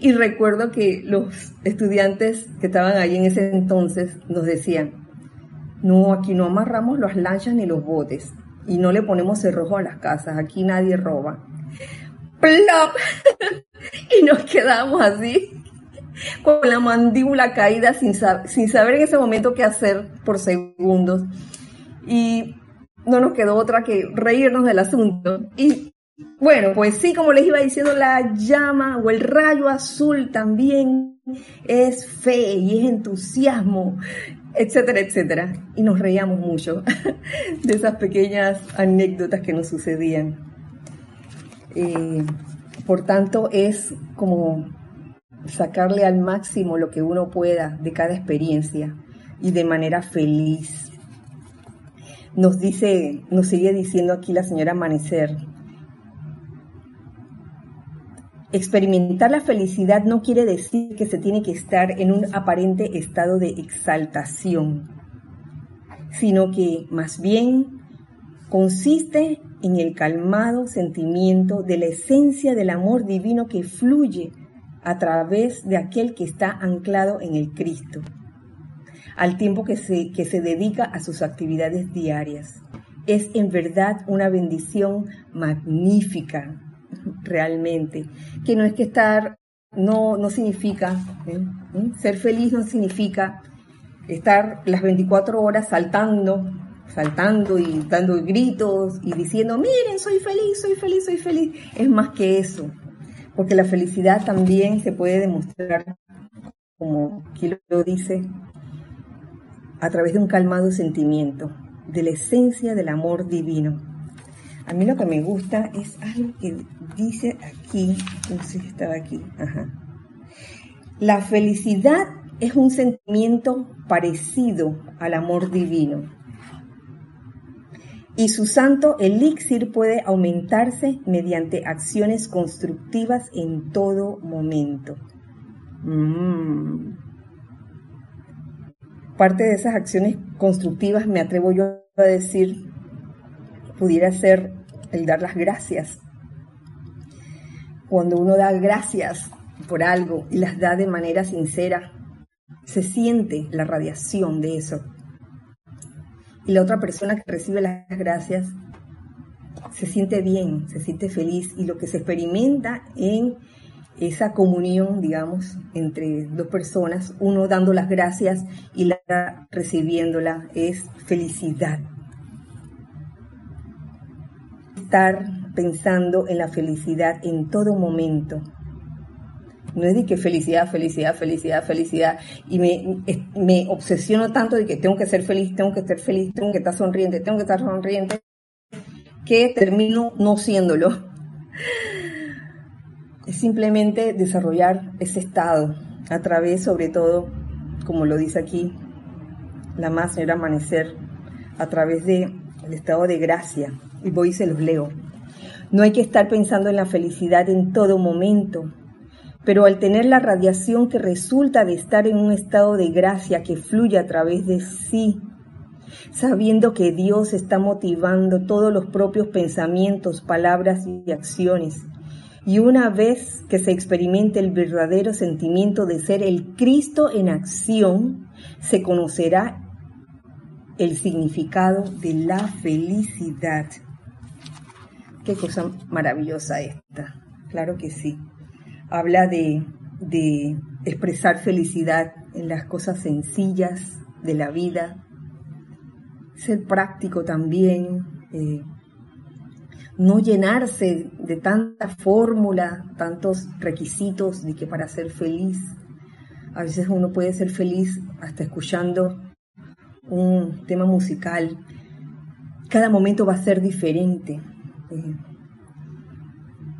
Y recuerdo que los estudiantes que estaban ahí en ese entonces nos decían, no, aquí no amarramos las lanchas ni los botes y no le ponemos cerrojo a las casas, aquí nadie roba. ¡Plop! y nos quedamos así, con la mandíbula caída sin, sin saber en ese momento qué hacer por segundos. Y no nos quedó otra que reírnos del asunto. Y bueno, pues sí, como les iba diciendo, la llama o el rayo azul también es fe y es entusiasmo, etcétera, etcétera. Y nos reíamos mucho de esas pequeñas anécdotas que nos sucedían. Eh, por tanto, es como sacarle al máximo lo que uno pueda de cada experiencia y de manera feliz. Nos dice, nos sigue diciendo aquí la señora Amanecer, Experimentar la felicidad no quiere decir que se tiene que estar en un aparente estado de exaltación, sino que más bien consiste en el calmado sentimiento de la esencia del amor divino que fluye a través de aquel que está anclado en el Cristo, al tiempo que se, que se dedica a sus actividades diarias. Es en verdad una bendición magnífica realmente, que no es que estar, no, no significa, ¿eh? ¿Mm? ser feliz no significa estar las 24 horas saltando, saltando y dando gritos y diciendo, miren, soy feliz, soy feliz, soy feliz. Es más que eso, porque la felicidad también se puede demostrar, como aquí lo dice, a través de un calmado sentimiento, de la esencia del amor divino. A mí lo que me gusta es algo que dice aquí, no sé si estaba aquí, La felicidad es un sentimiento parecido al amor divino. Y su santo elixir puede aumentarse mediante acciones constructivas en todo momento. Mm. Parte de esas acciones constructivas, me atrevo yo a decir, pudiera ser el dar las gracias. Cuando uno da gracias por algo y las da de manera sincera, se siente la radiación de eso. Y la otra persona que recibe las gracias se siente bien, se siente feliz y lo que se experimenta en esa comunión, digamos, entre dos personas, uno dando las gracias y la recibiéndola, es felicidad estar pensando en la felicidad en todo momento. No es de que felicidad, felicidad, felicidad, felicidad. Y me, me obsesiono tanto de que tengo que ser feliz, tengo que estar feliz, tengo que estar sonriente, tengo que estar sonriente, que termino no siéndolo. Es simplemente desarrollar ese estado a través, sobre todo, como lo dice aquí, la más señora amanecer, a través del estado de gracia, y voy y se los leo. No hay que estar pensando en la felicidad en todo momento, pero al tener la radiación que resulta de estar en un estado de gracia que fluye a través de sí, sabiendo que Dios está motivando todos los propios pensamientos, palabras y acciones, y una vez que se experimente el verdadero sentimiento de ser el Cristo en acción, se conocerá el significado de la felicidad. Qué cosa maravillosa esta. Claro que sí. Habla de, expresar felicidad en las cosas sencillas de la vida. Ser práctico también. Eh, no llenarse de tanta fórmula, tantos requisitos de que para ser feliz. A veces uno puede ser feliz hasta escuchando un tema musical. Cada momento va a ser diferente. Eh,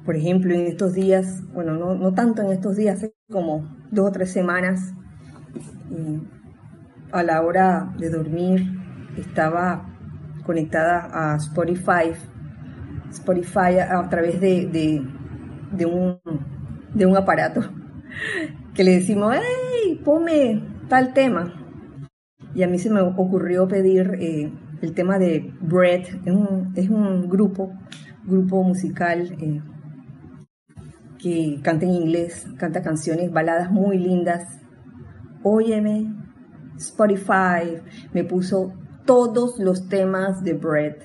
por ejemplo, en estos días, bueno, no, tanto en estos días, como dos o tres semanas, a la hora de dormir estaba conectada a Spotify, Spotify a, través de, un, aparato que le decimos, hey, ponme tal tema. Y a mí se me ocurrió pedir eh, el tema de Bread, es un grupo, grupo musical eh, que canta en inglés, canta canciones, baladas muy lindas. Óyeme, Spotify me puso todos los temas de Bread.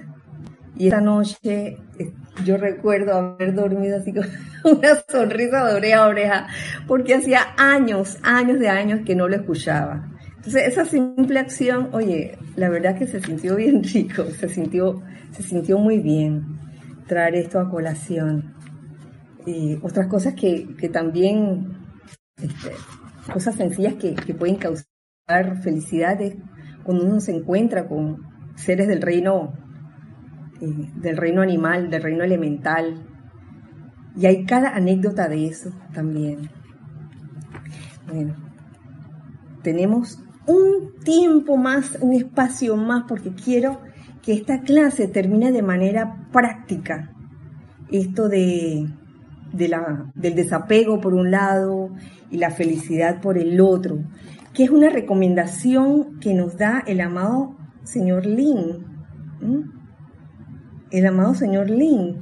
Y esa noche eh, yo recuerdo haber dormido así con una sonrisa de oreja a oreja, porque hacía años, años de años que no lo escuchaba. Entonces, esa simple acción, oye, la verdad que se sintió bien rico, se sintió, se sintió muy bien traer esto a colación. Y otras cosas que, también, este, cosas sencillas que, pueden causar felicidad cuando uno se encuentra con seres del reino, eh, del reino animal, del reino elemental. Y hay cada anécdota de eso también. Bueno, tenemos un tiempo más, un espacio más, porque quiero que esta clase termine de manera práctica. Esto de, la, del desapego por un lado y la felicidad por el otro, que es una recomendación que nos da el amado señor Lin. El amado señor Lin,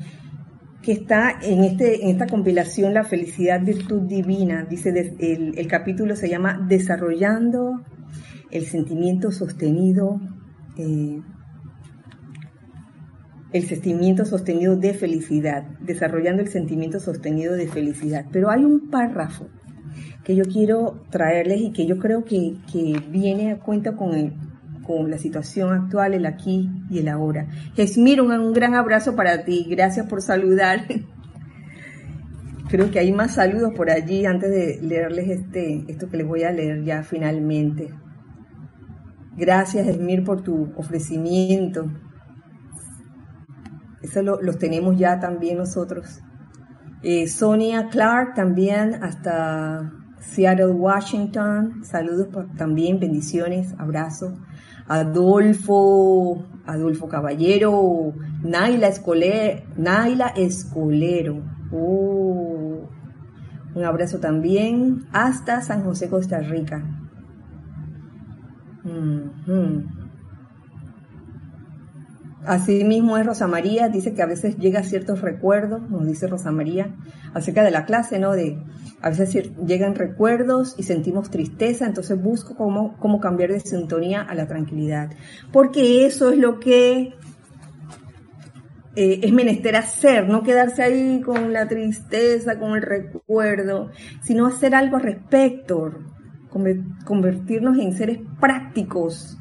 que está en, este, en esta compilación La felicidad, virtud divina. Dice, el, el capítulo se llama Desarrollando el sentimiento sostenido eh, el sentimiento sostenido de felicidad, desarrollando el sentimiento sostenido de felicidad. Pero hay un párrafo que yo quiero traerles y que yo creo que, viene a cuenta con, con la situación actual, el aquí y el ahora. Jesmir, un, un gran abrazo para ti, gracias por saludar. Creo que hay más saludos por allí antes de leerles este, esto que les voy a leer ya finalmente. Gracias, Esmir, por tu ofrecimiento. Eso los tenemos ya también nosotros. Eh, Sonia Clark también hasta Seattle, Washington. Saludos también, bendiciones, abrazos. Adolfo, Adolfo Caballero, Naila Escolero, Escolero. Oh, un abrazo también hasta San José, Costa Rica. Así mismo es Rosa María, dice que a veces llega ciertos recuerdos, nos dice Rosa María, acerca de la clase, ¿no? De a veces llegan recuerdos y sentimos tristeza, entonces busco cómo, cómo cambiar de sintonía a la tranquilidad. Porque eso es lo que eh, es menester hacer, no quedarse ahí con la tristeza, con el recuerdo, sino hacer algo al respecto, convertirnos en seres prácticos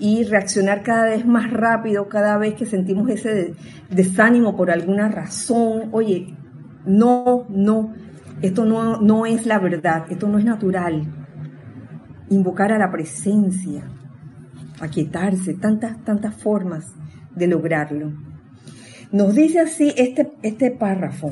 y reaccionar cada vez más rápido cada vez que sentimos ese desánimo por alguna razón. Oye, no, no, esto no, no es la verdad, esto no es natural. Invocar a la presencia, aquietarse, tantas, tantas formas de lograrlo. Nos dice así este, este párrafo.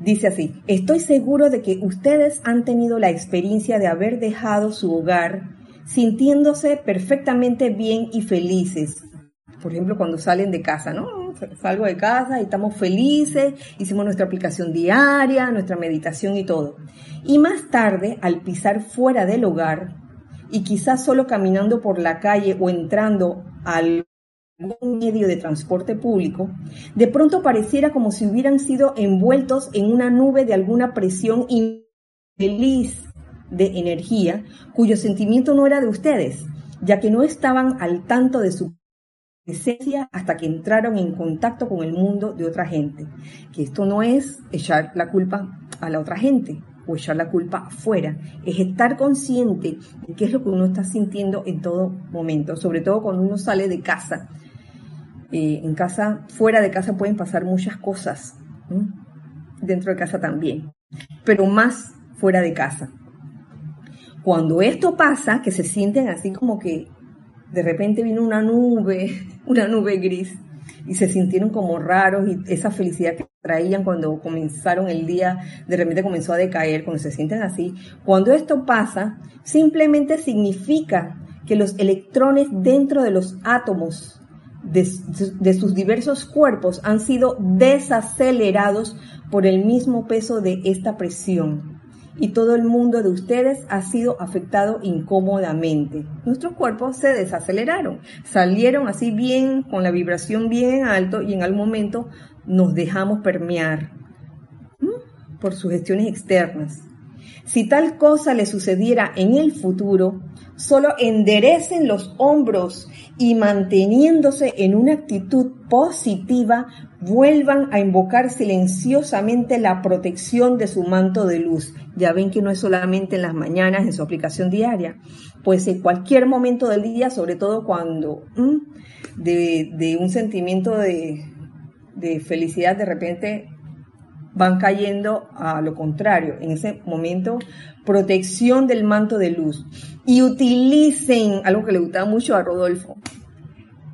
Dice así, estoy seguro de que ustedes han tenido la experiencia de haber dejado su hogar sintiéndose perfectamente bien y felices. Por ejemplo, cuando salen de casa, ¿no? Salgo de casa y estamos felices, hicimos nuestra aplicación diaria, nuestra meditación y todo. Y más tarde, al pisar fuera del hogar, y quizás solo caminando por la calle o entrando al algún medio de transporte público, de pronto pareciera como si hubieran sido envueltos en una nube de alguna presión infeliz de energía, cuyo sentimiento no era de ustedes, ya que no estaban al tanto de su presencia hasta que entraron en contacto con el mundo de otra gente. Que esto no es echar la culpa a la otra gente o echar la culpa afuera, es estar consciente de qué es lo que uno está sintiendo en todo momento, sobre todo cuando uno sale de casa en casa, fuera de casa pueden pasar muchas cosas, dentro de casa también, pero más fuera de casa. Cuando esto pasa, que se sienten así como que de repente vino una nube, una nube gris, y se sintieron como raros y esa felicidad que traían cuando comenzaron el día, de repente comenzó a decaer, cuando se sienten así. Cuando esto pasa, simplemente significa que los electrones dentro de los átomos de, sus diversos cuerpos han sido desacelerados por el mismo peso de esta presión y todo el mundo de ustedes ha sido afectado incómodamente. Nuestros cuerpos se desaceleraron, salieron así bien, con la vibración bien alto y en algún momento nos dejamos permear por sugestiones externas. Si tal cosa le sucediera en el futuro, solo enderecen los hombros y manteniéndose en una actitud positiva, vuelvan a invocar silenciosamente la protección de su manto de luz. Ya ven que no es solamente en las mañanas, en su aplicación diaria, pues en cualquier momento del día, sobre todo cuando de, un sentimiento de, de felicidad de repente van cayendo a lo contrario. En ese momento, protección del manto de luz. Y utilicen, algo que le gustaba mucho a Rodolfo,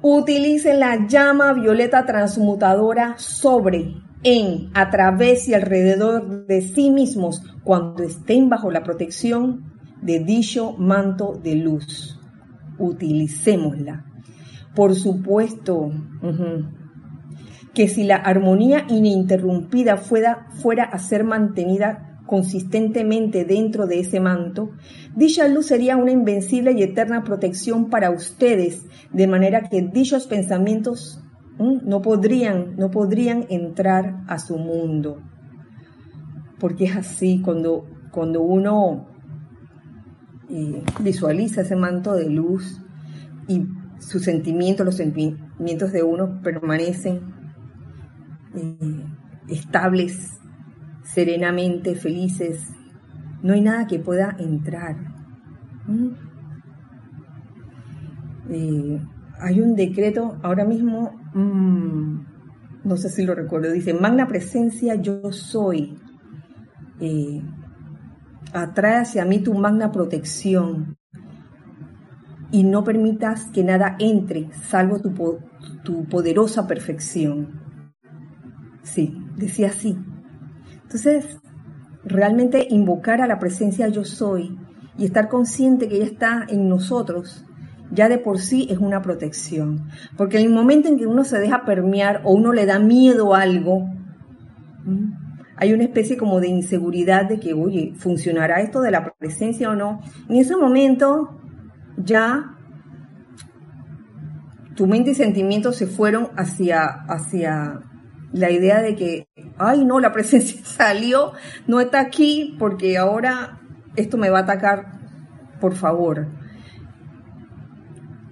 utilicen la llama violeta transmutadora sobre, en, a través y alrededor de sí mismos cuando estén bajo la protección de dicho manto de luz. Utilicémosla. Por supuesto, que si la armonía ininterrumpida fuera, fuera a ser mantenida consistentemente dentro de ese manto, dicha luz sería una invencible y eterna protección para ustedes, de manera que dichos pensamientos no podrían, no podrían entrar a su mundo. Porque es así, cuando, cuando uno eh, visualiza ese manto de luz y sus sentimientos, los sentimientos de uno permanecen eh, estables, serenamente felices. No hay nada que pueda entrar. Eh, hay un decreto ahora mismo, mm, no sé si lo recuerdo, dice, magna presencia yo soy. Eh, atrae hacia mí tu magna protección y no permitas que nada entre salvo tu poderosa perfección. Sí, decía así. Entonces, realmente invocar a la presencia yo soy y estar consciente que ella está en nosotros, ya de por sí es una protección. Porque en el momento en que uno se deja permear o uno le da miedo a algo, hay una especie como de inseguridad de que, oye, ¿funcionará esto de la presencia o no? En ese momento ya tu mente y sentimientos se fueron hacia, hacia la idea de que, ay no, la presencia salió, no está aquí porque ahora esto me va a atacar, por favor.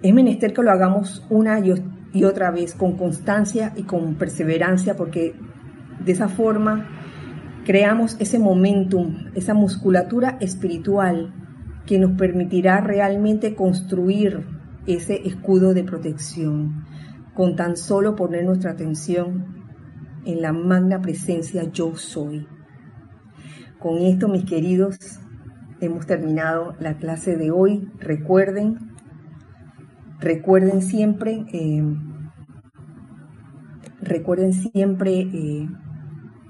Es menester que lo hagamos una y otra vez, con constancia y con perseverancia, porque de esa forma creamos ese momentum, esa musculatura espiritual que nos permitirá realmente construir ese escudo de protección, con tan solo poner nuestra atención en la magna presencia yo soy. Con esto, mis queridos, hemos terminado la clase de hoy. Recuerden, recuerden siempre, eh, recuerden siempre eh,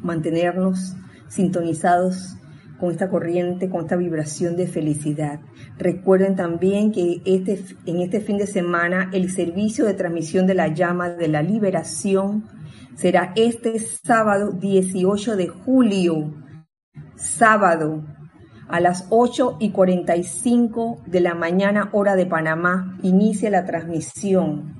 mantenernos sintonizados con esta corriente, con esta vibración de felicidad. Recuerden también que este, en este fin de semana el servicio de transmisión de la llama de la liberación será este sábado 18 de julio, sábado a las 8 y 45 de la mañana hora de Panamá, inicia la transmisión.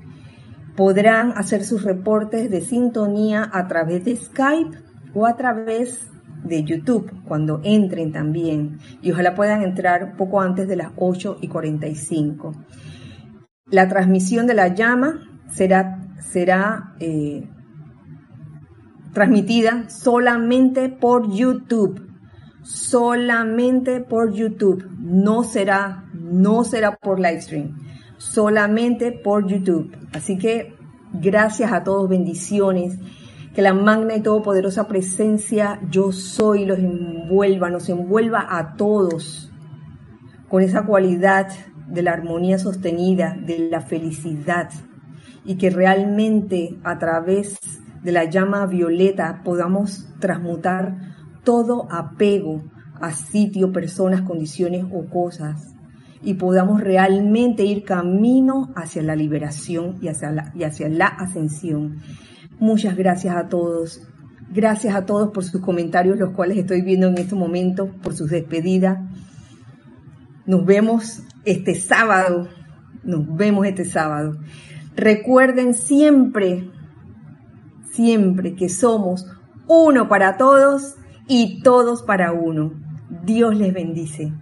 Podrán hacer sus reportes de sintonía a través de Skype o a través de YouTube cuando entren también y ojalá puedan entrar poco antes de las 8 y 45. La transmisión de la llama será, será eh, transmitida solamente por YouTube. Solamente por YouTube. No será, no será por livestream. Solamente por YouTube. Así que gracias a todos, bendiciones. Que la magna y todopoderosa presencia yo soy los envuelva, nos envuelva a todos con esa cualidad de la armonía sostenida, de la felicidad y que realmente a través de la llama violeta podamos transmutar todo apego a sitio, personas, condiciones o cosas y podamos realmente ir camino hacia la liberación y hacia la, y hacia la ascensión. Muchas gracias a todos. Gracias a todos por sus comentarios, los cuales estoy viendo en este momento, por sus despedidas. Nos vemos este sábado. Nos vemos este sábado. Recuerden siempre siempre que somos uno para todos y todos para uno. Dios les bendice.